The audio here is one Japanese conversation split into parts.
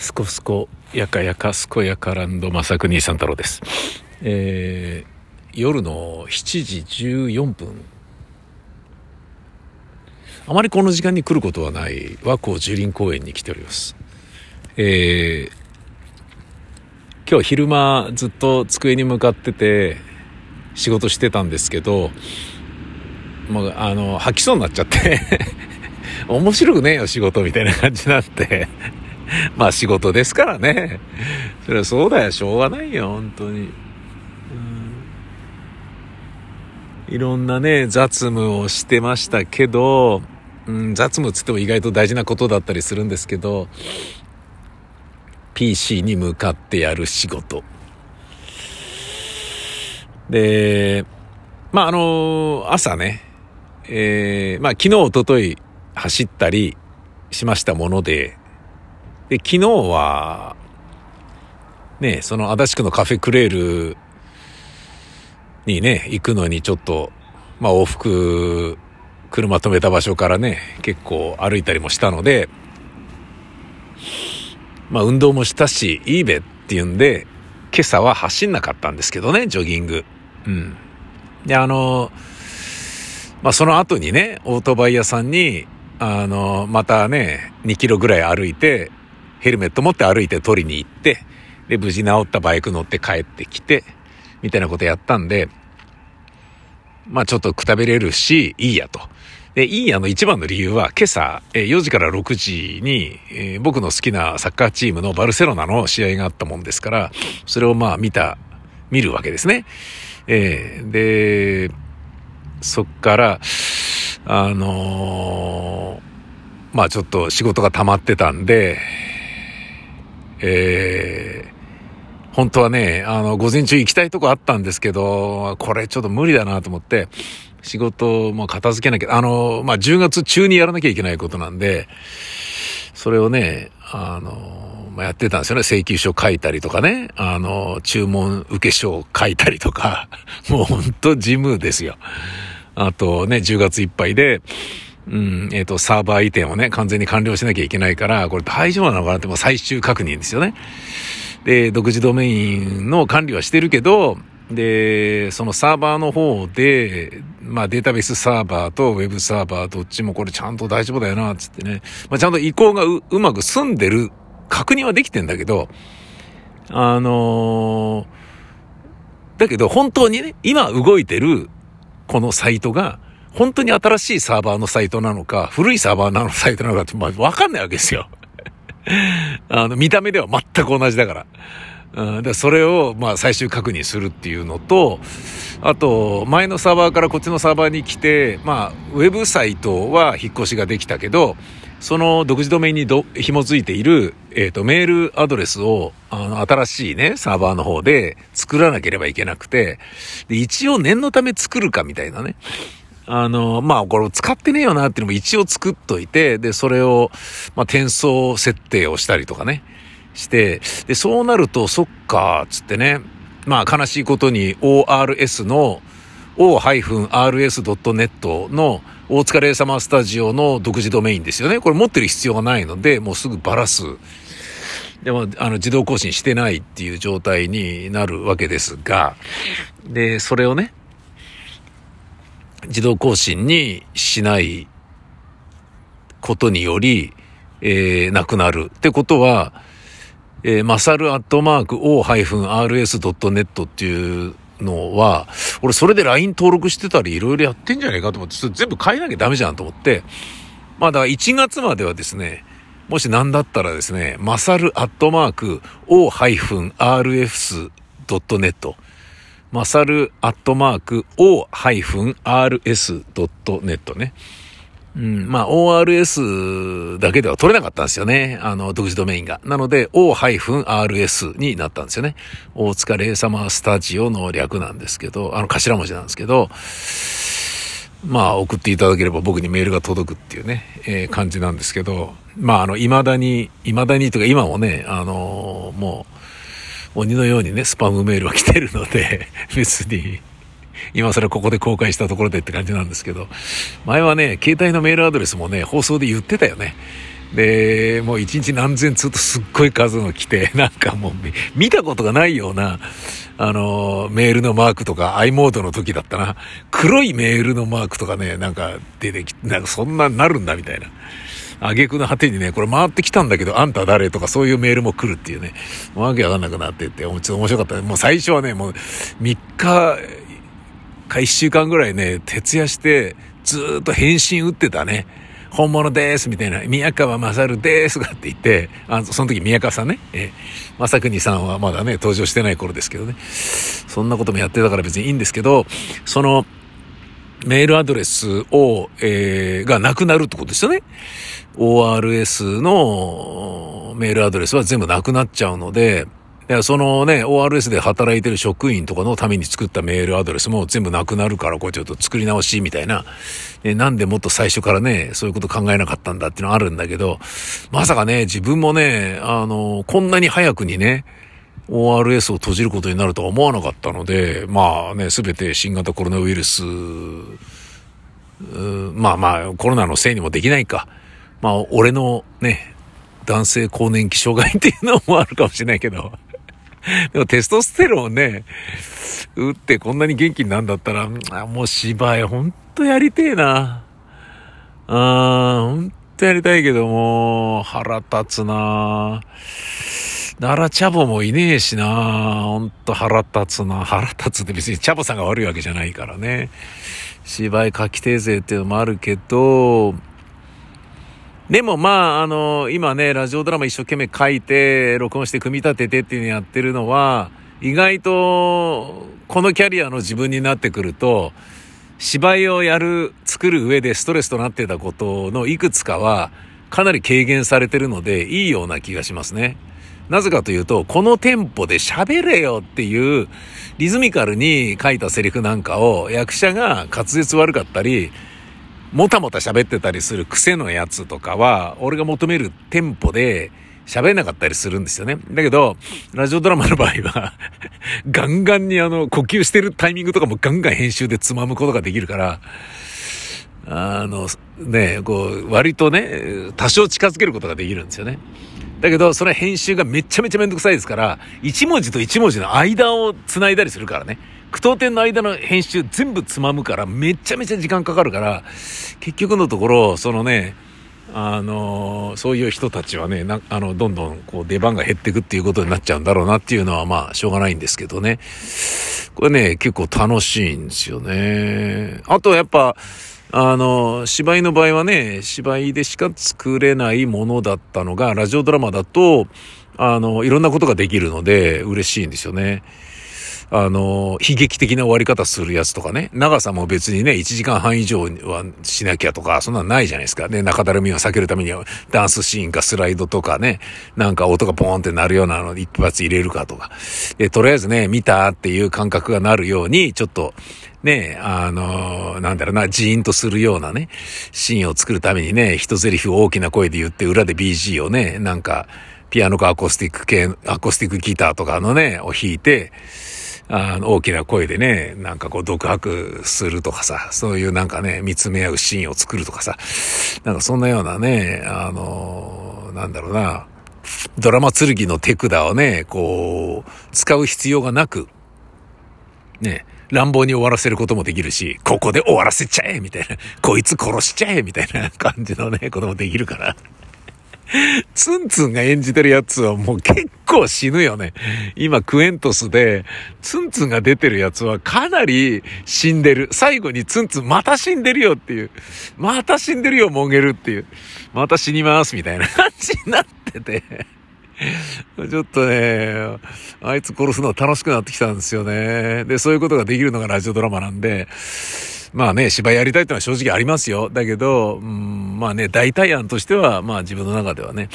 すこすこやかやかすこやかランドまさくにさん太郎です。えー、夜の7時14分。あまりこの時間に来ることはない和光樹林公園に来ております。えー、今日昼間ずっと机に向かってて仕事してたんですけど、もうあの、吐きそうになっちゃって 面白くねえよ仕事みたいな感じになって まあ仕事ですからね。それはそうだよ、しょうがないよ、本当に。いろんなね、雑務をしてましたけど、うん、雑務つっても意外と大事なことだったりするんですけど、PC に向かってやる仕事。で、まあ、あの朝ね、えー、まあ、昨日、おととい走ったりしましたもので、で、昨日は、ね、その足立区のカフェクレールにね、行くのにちょっと、まあ往復、車止めた場所からね、結構歩いたりもしたので、まあ運動もしたし、いいべっていうんで、今朝は走んなかったんですけどね、ジョギング。うん。で、あの、まあその後にね、オートバイ屋さんに、あの、またね、2キロぐらい歩いて、ヘルメット持って歩いて取りに行って、で、無事治ったバイク乗って帰ってきて、みたいなことやったんで、まあちょっとくたべれるし、いいやと。で、いいやの一番の理由は、今朝、4時から6時に、え、僕の好きなサッカーチームのバルセロナの試合があったもんですから、それをまあ見た、見るわけですね。えー、で、そっから、あのー、まあちょっと仕事が溜まってたんで、えー、本当はね、あの、午前中行きたいとこあったんですけど、これちょっと無理だなと思って、仕事も片付けなきゃ、あの、まあ、10月中にやらなきゃいけないことなんで、それをね、あの、まあ、やってたんですよね。請求書書いたりとかね、あの、注文受書を書いたりとか、もう本当事務ですよ。あとね、10月いっぱいで、うん、えっ、ー、と、サーバー移転をね、完全に完了しなきゃいけないから、これ大丈夫なのかなってもう最終確認ですよね。で、独自ドメインの管理はしてるけど、で、そのサーバーの方で、まあデータベースサーバーとウェブサーバーどっちもこれちゃんと大丈夫だよな、つってね。まあちゃんと移行がうまく済んでる確認はできてんだけど、あのー、だけど本当にね、今動いてるこのサイトが、本当に新しいサーバーのサイトなのか、古いサーバーのサイトなのかって、まあ、わかんないわけですよ。あの、見た目では全く同じだから。うん、でそれを、まあ、最終確認するっていうのと、あと、前のサーバーからこっちのサーバーに来て、まあ、ウェブサイトは引っ越しができたけど、その独自ドメインに紐づいている、えっ、ー、と、メールアドレスを、あの、新しいね、サーバーの方で作らなければいけなくて、で、一応念のため作るかみたいなね。あの、まあ、これ使ってねえよなっていうのも一応作っといて、で、それを、まあ、転送設定をしたりとかね、して、で、そうなると、そっか、つってね、まあ、悲しいことに ORS の o-rs.net の大塚レイサマースタジオの独自ドメインですよね。これ持ってる必要がないので、もうすぐバラす。でも、あの、自動更新してないっていう状態になるわけですが、で、それをね、自動更新にしないことにより、えー、なくなる。ってことは、えー、マサルアットマーク o-rs.net っていうのは、俺それで LINE 登録してたりいろいろやってんじゃないかと思って、全部変えなきゃダメじゃんと思って、まあだから1月まではですね、もし何だったらですね、マサルアットマーク o-rs.net マサルアットマーク o-rs.net ね。うん、まあ ORS だけでは取れなかったんですよね。あの、独自ドメインが。なので O-RS になったんですよね。大塚レイサマースタジオの略なんですけど、あの頭文字なんですけど、まあ送っていただければ僕にメールが届くっていうね、えー、感じなんですけど、まああの、未だに、未だにとか今もね、あのー、もう、鬼のようにね、スパムメールは来てるので、別に、今更ここで公開したところでって感じなんですけど、前はね、携帯のメールアドレスもね、放送で言ってたよね。で、もう一日何千通とすっごい数の来て、なんかもう見たことがないような、あの、メールのマークとか、i モードの時だったな。黒いメールのマークとかね、なんか出てきて、なんかそんななるんだみたいな。挙句の果てにね、これ回ってきたんだけど、あんた誰とかそういうメールも来るっていうね、わけわかんなくなってって、ちょっと面白かった。もう最初はね、もう3日か1週間ぐらいね、徹夜して、ずっと返信打ってたね。本物ですみたいな、宮川勝ですがって言って、あその時宮川さんね、えー、正国さんはまだね、登場してない頃ですけどね。そんなこともやってたから別にいいんですけど、その、メールアドレスを、えー、がなくなるってことですよね。ORS のメールアドレスは全部なくなっちゃうので、そのね、ORS で働いてる職員とかのために作ったメールアドレスも全部なくなるから、これちょっと作り直しみたいな。なんでもっと最初からね、そういうこと考えなかったんだっていうのはあるんだけど、まさかね、自分もね、あの、こんなに早くにね、ORS を閉じることになるとは思わなかったので、まあね、すべて新型コロナウイルス、まあまあ、コロナのせいにもできないか。まあ、俺のね、男性更年期障害っていうのもあるかもしれないけど。でもテストステロンね、打ってこんなに元気になんだったら、もう芝居ほんとやりてえな。あー、ほんとやりたいけども、腹立つな奈良チャボもいねえしなほんと腹立つな腹立つって別にチャボさんが悪いわけじゃないからね。芝居書きてえぜっていうのもあるけど、でもまあ、あの、今ね、ラジオドラマ一生懸命書いて、録音して組み立ててっていうのやってるのは、意外と、このキャリアの自分になってくると、芝居をやる、作る上でストレスとなってたことのいくつかは、かなり軽減されてるので、いいような気がしますね。なぜかというと、このテンポで喋れよっていう、リズミカルに書いたセリフなんかを役者が滑舌悪かったり、もたもた喋ってたりする癖のやつとかは、俺が求めるテンポで喋んなかったりするんですよね。だけど、ラジオドラマの場合は ガンガンにあの、呼吸してるタイミングとかもガンガン編集でつまむことができるから、あの、ね、こう、割とね、多少近づけることができるんですよね。だけど、それは編集がめちゃめちゃめんどくさいですから、一文字と一文字の間を繋いだりするからね。句読点の間の編集全部つまむからめちゃめちゃ時間かかるから、結局のところ、そのね、あのそういう人たちはね、な、あの、どんどんこう出番が減っていくっていうことになっちゃうんだろうなっていうのはまあ、しょうがないんですけどね。これね、結構楽しいんですよね。あとやっぱ、あの、芝居の場合はね、芝居でしか作れないものだったのが、ラジオドラマだと、あの、いろんなことができるので、嬉しいんですよね。あの、悲劇的な終わり方するやつとかね、長さも別にね、1時間半以上はしなきゃとか、そんなのないじゃないですか。ね、中だるみを避けるためには、ダンスシーンかスライドとかね、なんか音がポーンって鳴るようなの一発入れるかとか。で、とりあえずね、見たっていう感覚がなるように、ちょっと、ね、あの、なんだろうな、ジーンとするようなね、シーンを作るためにね、一台詞を大きな声で言って、裏で BG をね、なんか、ピアノかアコースティック系、アコースティックギターとかのね、を弾いて、あの、大きな声でね、なんかこう、独白するとかさ、そういうなんかね、見つめ合うシーンを作るとかさ、なんかそんなようなね、あの、なんだろうな、ドラマ剣の手札をね、こう、使う必要がなく、ね、乱暴に終わらせることもできるし、ここで終わらせちゃえみたいな、こいつ殺しちゃえみたいな感じのね、こともできるから。ツンツンが演じてるやつはもう結構死ぬよね。今クエントスで、ツンツンが出てるやつはかなり死んでる。最後にツンツンまた死んでるよっていう。また死んでるよ、もげるっていう。また死にますみたいな感じになってて。ちょっとね、あいつ殺すの楽しくなってきたんですよね。で、そういうことができるのがラジオドラマなんで、まあね、芝居やりたいってのは正直ありますよ。だけど、うん、まあね、代替案としては、まあ自分の中ではね、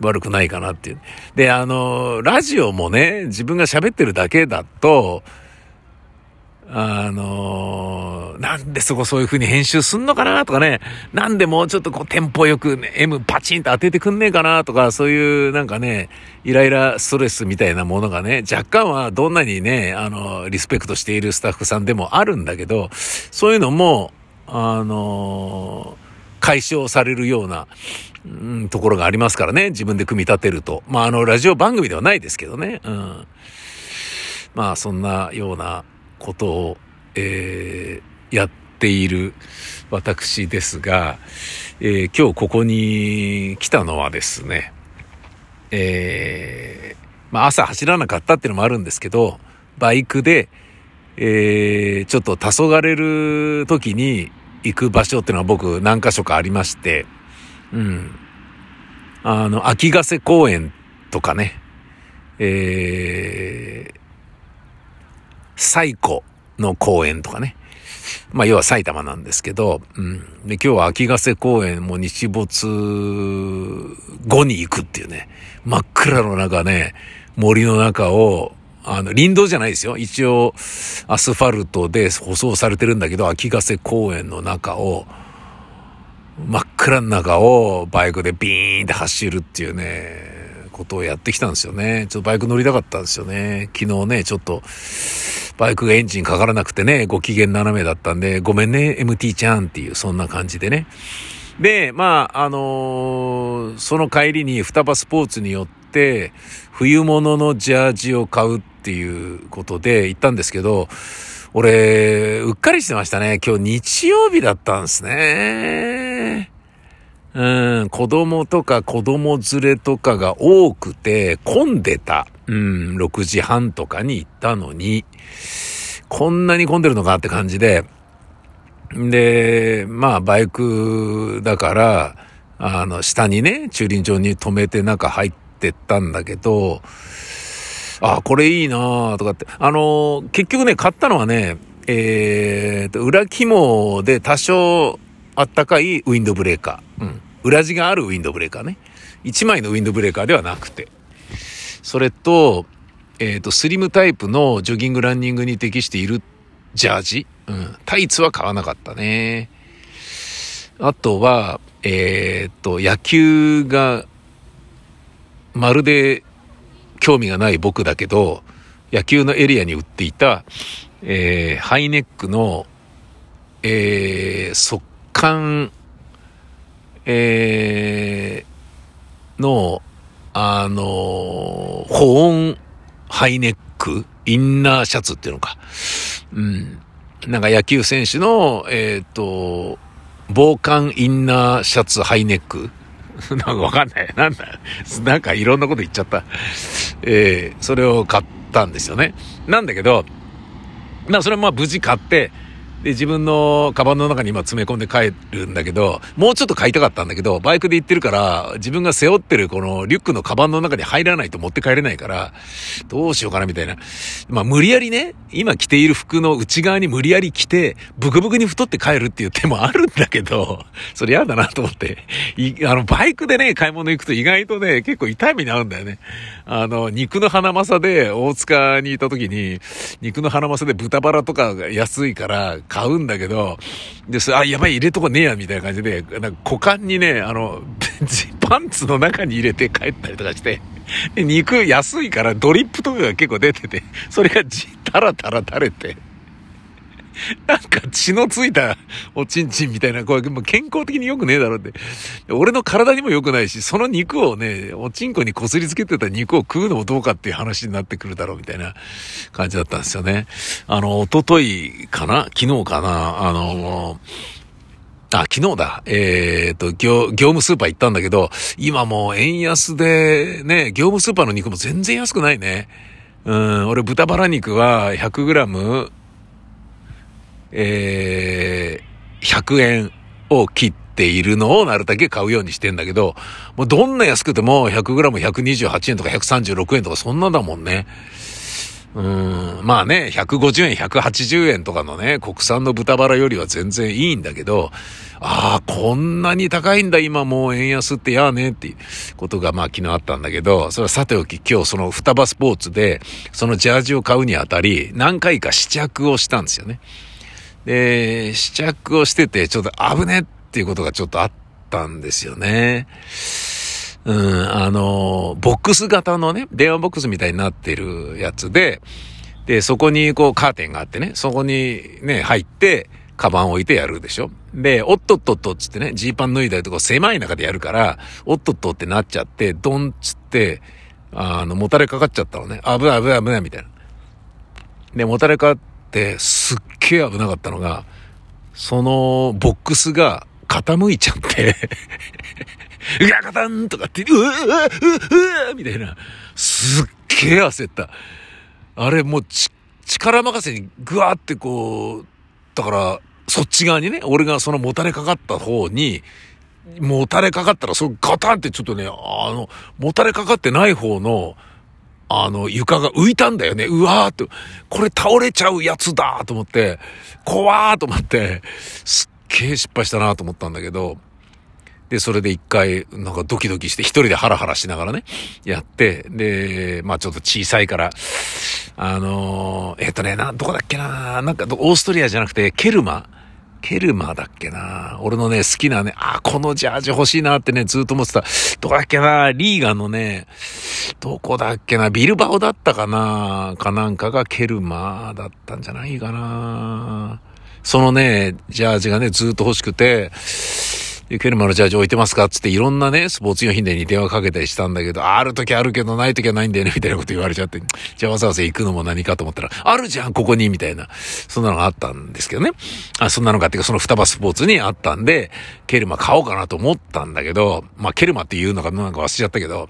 悪くないかなっていう。で、あの、ラジオもね、自分が喋ってるだけだと、あのなんでそこそういう風に編集すんのかなとかね、なんでもうちょっとこうテンポよく、ね、M パチンと当ててくんねえかなとか、そういうなんかね、イライラストレスみたいなものがね、若干はどんなにね、あの、リスペクトしているスタッフさんでもあるんだけど、そういうのも、あの、解消されるような、うん、ところがありますからね。自分で組み立てると。まあ、あの、ラジオ番組ではないですけどね。うん。まあ、そんなようなことを、えー、やっている私ですが、えー、今日ここに来たのはですね、えー、まあ、朝走らなかったっていうのもあるんですけど、バイクで、えー、ちょっと黄昏る時に行く場所っていうのは僕何箇所かありまして、うん。あの、秋ヶ瀬公園とかね、えー、西湖の公園とかね。まあ、要は埼玉なんですけど、うん。で、今日は秋ヶ瀬公園も日没後に行くっていうね、真っ暗の中ね、森の中を、あの、林道じゃないですよ。一応、アスファルトで舗装されてるんだけど、秋ヶ瀬公園の中を、真っ暗の中をバイクでビーンって走るっていうね、ことをやってきたんですよね。ちょっとバイク乗りたかったんですよね。昨日ね、ちょっと、バイクがエンジンかからなくてね、ご機嫌斜めだったんで、ごめんね、MT ちゃんっていう、そんな感じでね。で、まあ、あのー、その帰りに双葉スポーツによって、冬物のジャージを買うっていうことで行ったんですけど、俺、うっかりしてましたね。今日日曜日だったんですね。うん、子供とか子供連れとかが多くて混んでた。うん、6時半とかに行ったのに、こんなに混んでるのかって感じで、で、まあ、バイクだから、あの、下にね、駐輪場に止めて中入ってったんだけど、あ、これいいなとかって。あの、結局ね、買ったのはね、えーと、裏肝で多少あったかいウィンドブレーカー。うん。裏地があるウィンドブレーカーね。1枚のウィンドブレーカーではなくて。それと、えっ、ー、と、スリムタイプのジョギングランニングに適しているジャージ。うん。タイツは買わなかったね。あとは、えっ、ー、と、野球が、まるで興味がない僕だけど、野球のエリアに売っていた、えー、ハイネックの、えー、速乾、えー、の、あの、保温ハイネックインナーシャツっていうのか。うん。なんか野球選手の、えっ、ー、と、防寒インナーシャツハイネック なんかわかんない。なんだなんかいろんなこと言っちゃった。えー、それを買ったんですよね。なんだけど、まあそれはまあ無事買って、で、自分のカバンの中に今詰め込んで帰るんだけど、もうちょっと買いたかったんだけど、バイクで行ってるから、自分が背負ってるこのリュックのカバンの中に入らないと持って帰れないから、どうしようかなみたいな。まあ無理やりね、今着ている服の内側に無理やり着て、ブクブクに太って帰るっていう手もあるんだけど、それ嫌だなと思って。い、あの、バイクでね、買い物行くと意外とね、結構痛い目に遭うんだよね。あの、肉の花正で大塚にいた時に、肉の花正で豚バラとかが安いから、買うんだけど、で、そあ、やばい、入れとこねえや、みたいな感じで、なんか股間にね、あの、パンツの中に入れて帰ったりとかして、肉安いからドリップとかが結構出てて、それがじ、タラタラ垂れて、なんか血のついたおちんちんみたいな、これもう健康的に良くねえだろって。俺の体にも良くないし、その肉をね、おちんこにこすりつけてた肉を食うのもどうかっていう話になってくるだろうみたいな感じだったんですよね。あの、おとといかな？昨日かな？あの、あ、昨日だ。えっ、と、業、業務スーパー行ったんだけど、今もう円安で、ね、業務スーパーの肉も全然安くないね。うん、俺豚バラ肉は 100g えー、100円を切っているのをなるだけ買うようにしてんだけど、もうどんな安くても 100g128 円とか136円とかそんなだもんね。うん、まあね、150円、180円とかのね、国産の豚バラよりは全然いいんだけど、ああ、こんなに高いんだ、今もう円安ってやーねってことがまあ昨日あったんだけど、それはさておき今日その双葉スポーツで、そのジャージを買うにあたり、何回か試着をしたんですよね。で、試着をしてて、ちょっと危ねっていうことがちょっとあったんですよね。うん、あの、ボックス型のね、電話ボックスみたいになってるやつで、で、そこにこうカーテンがあってね、そこにね、入って、カバン置いてやるでしょで、おっとっとっとっつってね、ジーパン脱いだりとか狭い中でやるから、おっとっとってなっちゃって、ドンっつって、あの、もたれかかっちゃったのね。危ない危ない危ないみたいな。で、もたれかかって、すっげえ危なかったのが、そのボックスが傾いちゃって うわ、ガタンとかって、うわ、うわ、うわ、みたいな。すっげえ焦った。あれもうち、力任せにぐわってこう、だから、そっち側にね、俺がそのもたれかかった方に、もたれかかったら、そのガタンってちょっとね、あの、もたれかかってない方の、あの、床が浮いたんだよね。うわーって、これ倒れちゃうやつだと思って、怖ーと思って、すっげー失敗したなと思ったんだけど、で、それで一回、なんかドキドキして一人でハラハラしながらね、やって、で、まあちょっと小さいから、あのー、えっ、とね、な、どこだっけななんか、オーストリアじゃなくて、ケルマ。ケルマだっけな。俺のね、好きなね、あ、このジャージ欲しいなってね、ずっと思ってた。どこだっけな？リーガンのね、どこだっけな？ビルバオだったかな？かなんかがケルマーだったんじゃないかな。そのね、ジャージがね、ずっと欲しくて、で、ケルマのジャージ置いてますか？つっていろんなね、スポーツ用品店に電話かけたりしたんだけど、ある時あるけどない時はないんだよね、みたいなこと言われちゃって、じゃあわざわざ行くのも何かと思ったら、あるじゃん、ここに、みたいな。そんなのがあったんですけどね。あ、そんなのがっていうか、その双葉スポーツにあったんで、ケルマ買おうかなと思ったんだけど、まあ、ケルマっていうのかなんか忘れちゃったけど、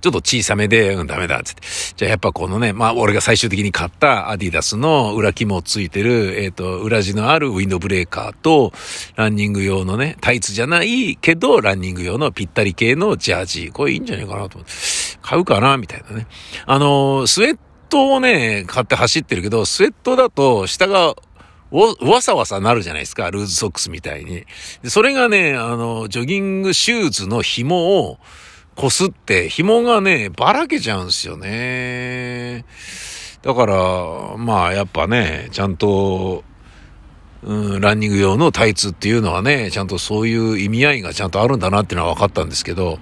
ちょっと小さめで、うん、ダメだ、つって。じゃあやっぱこのね、まあ俺が最終的に買ったアディダスの裏肝ついてる、えっ、ー、と、裏地のあるウィンドブレーカーと、ランニング用のね、タイツじゃないけど、ランニング用のぴったり系のジャージ。これいいんじゃないかなと思って。買うかなみたいなね。あの、スウェットをね、買って走ってるけど、スウェットだと下がわ、わさわさなるじゃないですか、ルーズソックスみたいに。でそれがね、あの、ジョギングシューズの紐を、こすって紐がね、ばらけちゃうんすよね。だから、まあやっぱね、ちゃんと、うん、ランニング用のタイツっていうのはね、ちゃんとそういう意味合いがちゃんとあるんだなっていうのは分かったんですけど、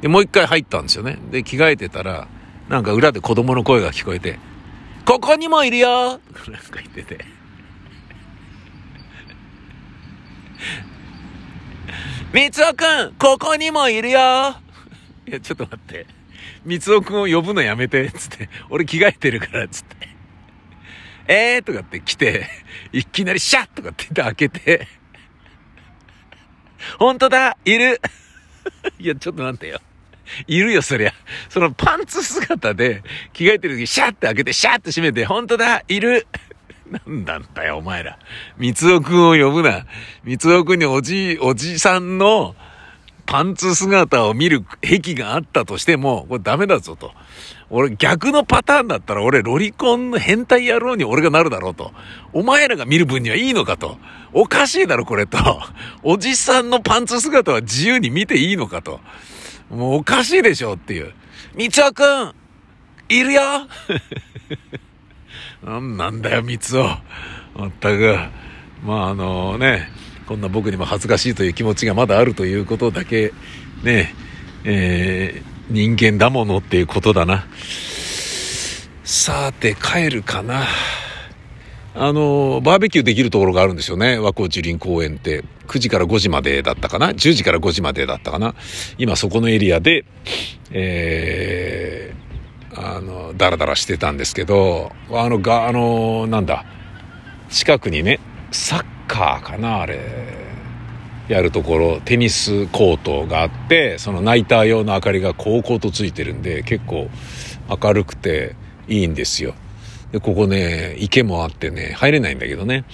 で、もう一回入ったんですよね。で、着替えてたら、なんか裏で子供の声が聞こえて、ここにもいるよなんか言ってて。三つおくん、ここにもいるよ いや、ちょっと待って。三尾くんを呼ぶのやめて、つって。俺着替えてるから、つって。えーとかって来て、いきなりシャッとかって言って開けて、本当だいるいや、ちょっと待ってよ。いるよ、そりゃ。そのパンツ姿で着替えてる時、シャッて開けて、シャッて閉めて、本当だいるなんだんだよ、お前ら。三尾くんを呼ぶな。三尾くんにおじ、おじさんの、パンツ姿を見る癖があったとしても、これダメだぞと。俺逆のパターンだったら俺ロリコンの変態野郎に俺がなるだろうと。お前らが見る分にはいいのかと。おかしいだろこれと。おじさんのパンツ姿は自由に見ていいのかと。もうおかしいでしょっていう。みつおくんいるよ なんなんだよ、みつお。まったく。まああのね、こんな僕にも恥ずかしいという気持ちがまだあるということだけ、ね、えー、人間だものっていうことだな。さて、帰るかな。あの、バーベキューできるところがあるんですよね。和光樹林公園って。9時から5時までだったかな ?10 時から5時までだったかな今そこのエリアで、えー、あの、ダラダラしてたんですけど、あの、が、あの、なんだ、近くにね、サッカーかなあれ。やるところテニスコートがあってそのナイター用の明かりがこうこうとついてるんで結構明るくていいんですよ。でここね池もあってね入れないんだけどね。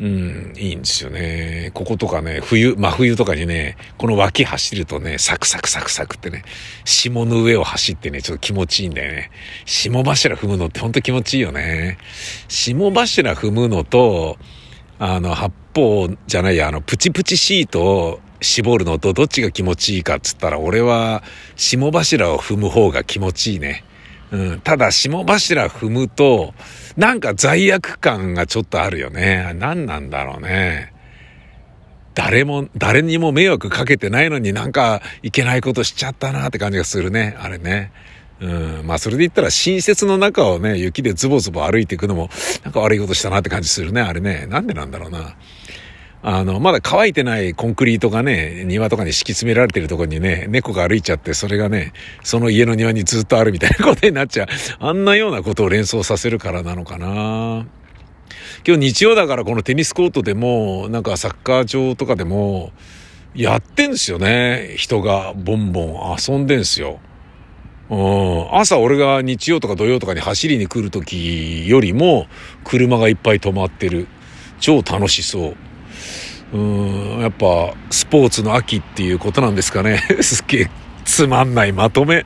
うんいいんですよね。こことかね冬真冬とかにねこの脇走るとねサクサクサクサクってね霜の上を走ってねちょっと気持ちいいんだよね。霜柱踏むのってほんと気持ちいいよね。霜柱踏むのとあの、発泡じゃないや、あの、プチプチシートを絞るのとどっちが気持ちいいかっつったら、俺は霜柱を踏む方が気持ちいいね。うん。ただ、霜柱踏むと、なんか罪悪感がちょっとあるよね。何なんだろうね。誰も、誰にも迷惑かけてないのになんかいけないことしちゃったなって感じがするね。あれね。うん。まあ、それで言ったら、新雪の中をね、雪でズボズボ歩いていくのも、なんか悪いことしたなって感じするね、あれね。なんでなんだろうな。あの、まだ乾いてないコンクリートがね、庭とかに敷き詰められてるとこにね、猫が歩いちゃって、それがね、その家の庭にずっとあるみたいなことになっちゃう。あんなようなことを連想させるからなのかな。今日日曜だからこのテニスコートでも、なんかサッカー場とかでも、やってんすよね。人がボンボン遊んでんすよ。うん、朝俺が日曜とか土曜とかに走りに来る時よりも車がいっぱい止まってる。超楽しそう。うん、やっぱスポーツの秋っていうことなんですかね。すっげえつまんないまとめ。